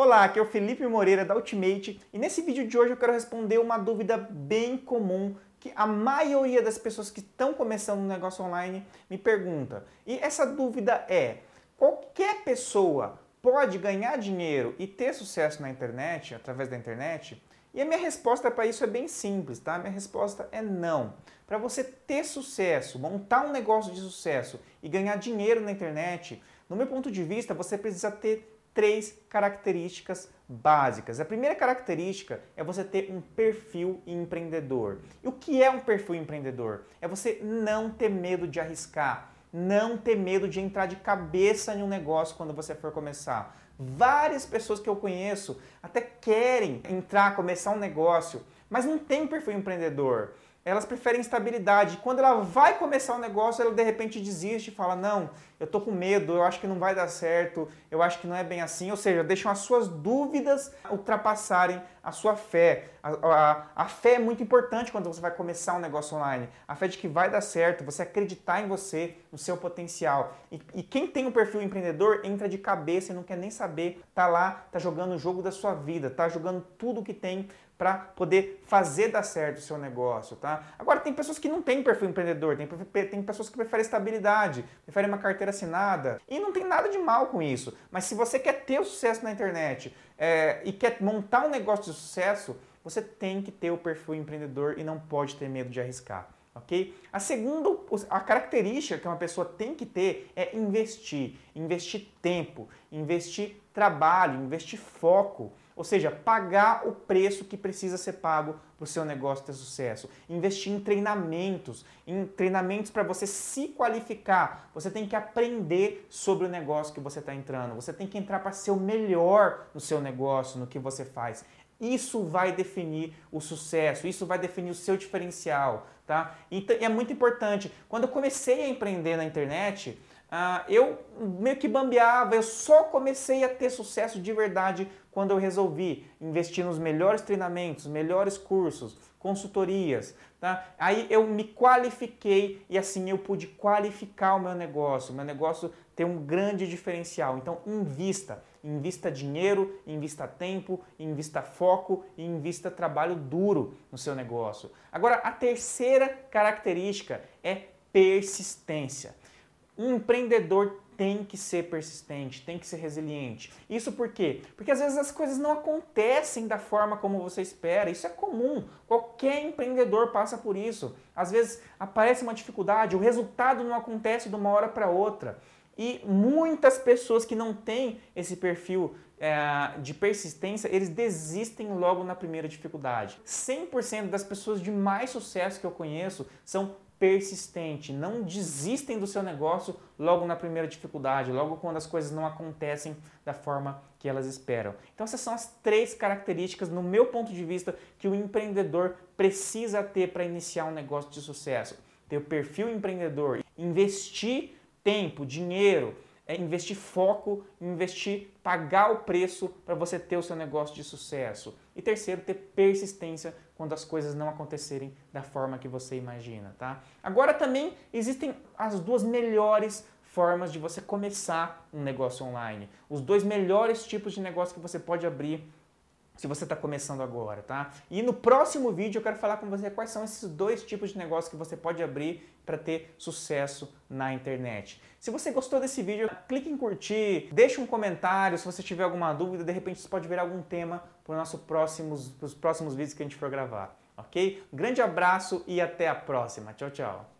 Olá, aqui é o Felipe Moreira da Ultimate e nesse vídeo de hoje eu quero responder uma dúvida bem comum que a maioria das pessoas que estão começando um negócio online me pergunta. E essa dúvida é: qualquer pessoa pode ganhar dinheiro e ter sucesso na internet, através da internet? E a minha resposta para isso é bem simples, tá? A minha resposta é não. Para você ter sucesso, montar um negócio de sucesso e ganhar dinheiro na internet, no meu ponto de vista, você precisa ter três características básicas. A primeira característica é você ter um perfil empreendedor. E o que é um perfil empreendedor? É você não ter medo de arriscar, não ter medo de entrar de cabeça em um negócio quando você for começar. Várias pessoas que eu conheço até querem entrar, começar um negócio, mas não tem perfil empreendedor elas preferem estabilidade. Quando ela vai começar um negócio, ela de repente desiste e fala: Não, eu tô com medo, eu acho que não vai dar certo, eu acho que não é bem assim. Ou seja, deixam as suas dúvidas ultrapassarem a sua fé. A, a, a fé é muito importante quando você vai começar um negócio online. A fé de que vai dar certo, você acreditar em você, no seu potencial. E, e quem tem um perfil empreendedor entra de cabeça e não quer nem saber, tá lá, tá jogando o jogo da sua vida, tá jogando tudo que tem para poder fazer dar certo o seu negócio, tá? Agora tem pessoas que não têm perfil empreendedor, tem, tem pessoas que preferem estabilidade, preferem uma carteira assinada e não tem nada de mal com isso. Mas se você quer ter o sucesso na internet é, e quer montar um negócio de sucesso, você tem que ter o perfil empreendedor e não pode ter medo de arriscar. Ok? A segunda, a característica que uma pessoa tem que ter é investir, investir tempo, investir trabalho, investir foco. Ou seja, pagar o preço que precisa ser pago para o seu negócio ter sucesso. Investir em treinamentos, em treinamentos para você se qualificar. Você tem que aprender sobre o negócio que você está entrando. Você tem que entrar para ser o melhor no seu negócio, no que você faz. Isso vai definir o sucesso, isso vai definir o seu diferencial, tá? Então, é muito importante. Quando eu comecei a empreender na internet, ah, eu meio que bambeava, eu só comecei a ter sucesso de verdade quando eu resolvi investir nos melhores treinamentos, melhores cursos, consultorias. Tá? Aí eu me qualifiquei e assim eu pude qualificar o meu negócio, meu negócio tem um grande diferencial. Então invista, invista dinheiro, invista tempo, invista foco e invista trabalho duro no seu negócio. Agora a terceira característica é persistência. Um empreendedor tem que ser persistente, tem que ser resiliente. Isso por quê? Porque às vezes as coisas não acontecem da forma como você espera. Isso é comum. Qualquer empreendedor passa por isso. Às vezes aparece uma dificuldade, o resultado não acontece de uma hora para outra. E muitas pessoas que não têm esse perfil é, de persistência, eles desistem logo na primeira dificuldade. 100% das pessoas de mais sucesso que eu conheço são persistente, não desistem do seu negócio logo na primeira dificuldade, logo quando as coisas não acontecem da forma que elas esperam. Então essas são as três características, no meu ponto de vista, que o empreendedor precisa ter para iniciar um negócio de sucesso. Ter o perfil empreendedor, investir tempo, dinheiro, é investir foco, investir, pagar o preço para você ter o seu negócio de sucesso. E terceiro, ter persistência quando as coisas não acontecerem da forma que você imagina, tá? Agora também existem as duas melhores formas de você começar um negócio online. Os dois melhores tipos de negócio que você pode abrir se você está começando agora, tá? E no próximo vídeo eu quero falar com você quais são esses dois tipos de negócio que você pode abrir para ter sucesso na internet. Se você gostou desse vídeo, clique em curtir, deixe um comentário se você tiver alguma dúvida, de repente você pode ver algum tema para os nossos próximos, próximos vídeos que a gente for gravar, ok? Um grande abraço e até a próxima. Tchau, tchau.